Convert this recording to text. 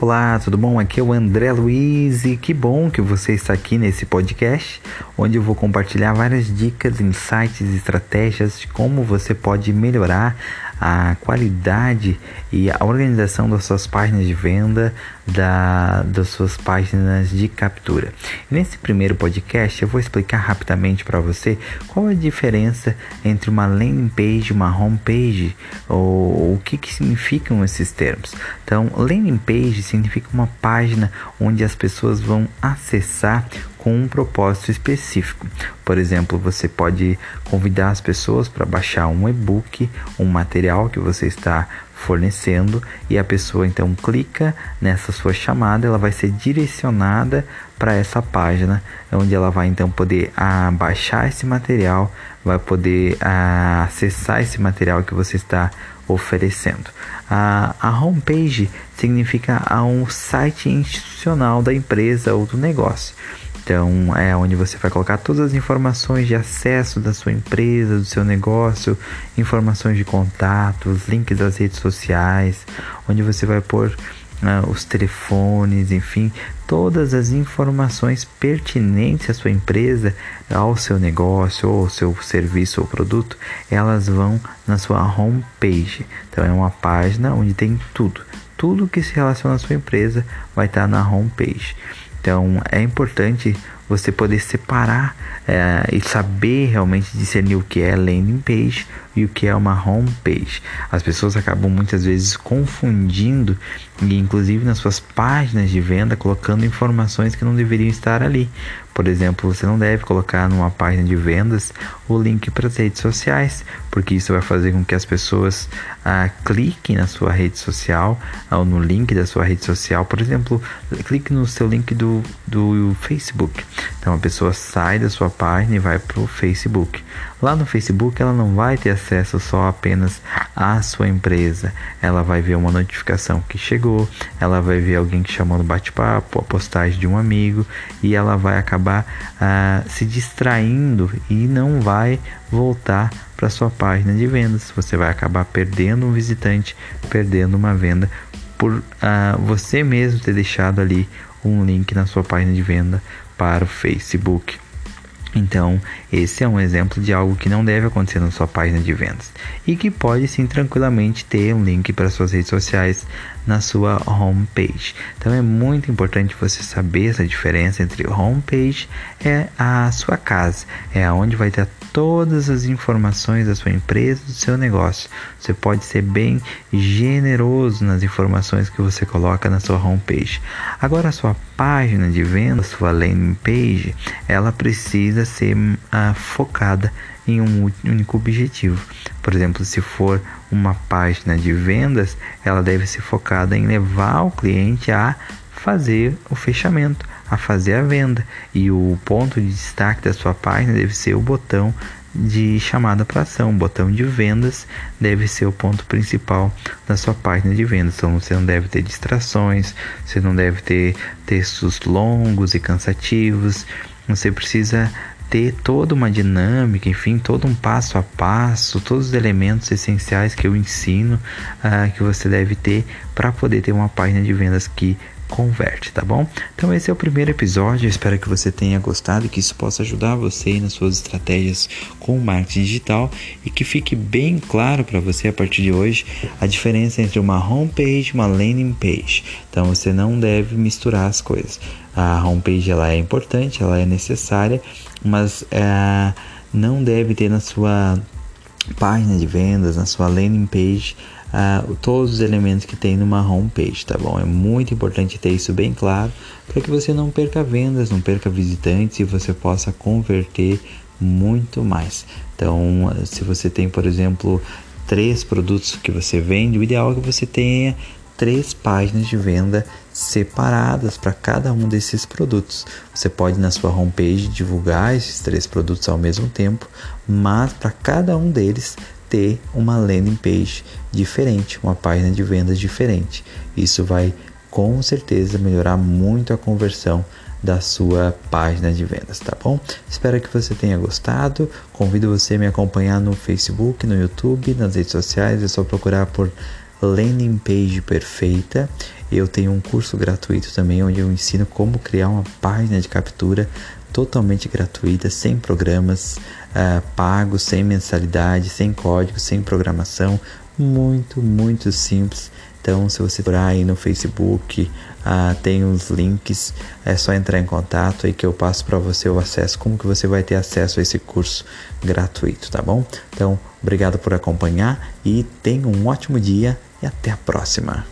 Olá, tudo bom? Aqui é o André Luiz e que bom que você está aqui nesse podcast, onde eu vou compartilhar várias dicas, insights, e estratégias de como você pode melhorar a qualidade e a organização das suas páginas de venda, da, das suas páginas de captura. Nesse primeiro podcast eu vou explicar rapidamente para você qual a diferença entre uma landing page e uma home page, ou o que, que significam esses termos. Então, landing page significa uma página onde as pessoas vão acessar com um propósito específico. Por exemplo, você pode convidar as pessoas para baixar um e-book, um material que você está fornecendo e a pessoa então clica nessa sua chamada, ela vai ser direcionada para essa página, onde ela vai então poder ah, baixar esse material, vai poder ah, acessar esse material que você está oferecendo. A, a homepage significa um site institucional da empresa ou do negócio. Então, é onde você vai colocar todas as informações de acesso da sua empresa, do seu negócio, informações de contatos, links das redes sociais, onde você vai pôr uh, os telefones, enfim, todas as informações pertinentes à sua empresa, ao seu negócio, ou ao seu serviço ou produto, elas vão na sua homepage. Então, é uma página onde tem tudo. Tudo que se relaciona à sua empresa vai estar na homepage. Então é importante você poder separar é, e saber realmente discernir o que é landing page e o que é uma home page. As pessoas acabam muitas vezes confundindo e inclusive nas suas páginas de venda colocando informações que não deveriam estar ali. Por exemplo, você não deve colocar numa página de vendas o link para as redes sociais, porque isso vai fazer com que as pessoas ah, cliquem na sua rede social ou no link da sua rede social. Por exemplo, clique no seu link do, do Facebook. Então a pessoa sai da sua página e vai para o Facebook. Lá no Facebook ela não vai ter acesso só apenas à sua empresa. Ela vai ver uma notificação que chegou, ela vai ver alguém que chamou no bate-papo, a postagem de um amigo e ela vai acabar ah, se distraindo e não vai voltar para sua página de vendas. Você vai acabar perdendo um visitante, perdendo uma venda por ah, você mesmo ter deixado ali um link na sua página de venda para o Facebook. Então, esse é um exemplo de algo que não deve acontecer na sua página de vendas e que pode sim tranquilamente ter um link para suas redes sociais na sua homepage. Então é muito importante você saber essa diferença entre homepage é a sua casa, é aonde vai ter todas as informações da sua empresa, do seu negócio. Você pode ser bem generoso nas informações que você coloca na sua homepage. Agora, a sua página de venda, sua landing page, ela precisa ser uh, focada em um único objetivo. Por exemplo, se for uma página de vendas, ela deve ser focada em levar o cliente a fazer o fechamento, a fazer a venda. E o ponto de destaque da sua página deve ser o botão de chamada para ação. O botão de vendas deve ser o ponto principal da sua página de vendas. Então você não deve ter distrações, você não deve ter textos longos e cansativos. Você precisa ter toda uma dinâmica, enfim, todo um passo a passo, todos os elementos essenciais que eu ensino uh, que você deve ter para poder ter uma página de vendas que converte, tá bom? Então esse é o primeiro episódio, espero que você tenha gostado e que isso possa ajudar você nas suas estratégias com marketing digital e que fique bem claro para você a partir de hoje a diferença entre uma homepage e uma landing page. Então você não deve misturar as coisas. A homepage ela é importante, ela é necessária, mas é, não deve ter na sua página de vendas, na sua landing page, uh, todos os elementos que tem numa homepage, tá bom? É muito importante ter isso bem claro para que você não perca vendas, não perca visitantes e você possa converter muito mais. Então, se você tem, por exemplo, três produtos que você vende, o ideal é que você tenha três páginas de venda separadas para cada um desses produtos. Você pode na sua homepage divulgar esses três produtos ao mesmo tempo, mas para cada um deles ter uma landing page diferente, uma página de vendas diferente. Isso vai com certeza melhorar muito a conversão da sua página de vendas, tá bom? Espero que você tenha gostado. Convido você a me acompanhar no Facebook, no YouTube, nas redes sociais. É só procurar por landing page perfeita. Eu tenho um curso gratuito também onde eu ensino como criar uma página de captura totalmente gratuita, sem programas uh, pagos, sem mensalidade, sem código, sem programação, muito, muito simples. Então, se você for aí no Facebook, uh, tem os links, é só entrar em contato aí que eu passo para você o acesso, como que você vai ter acesso a esse curso gratuito, tá bom? Então, obrigado por acompanhar e tenha um ótimo dia e até a próxima.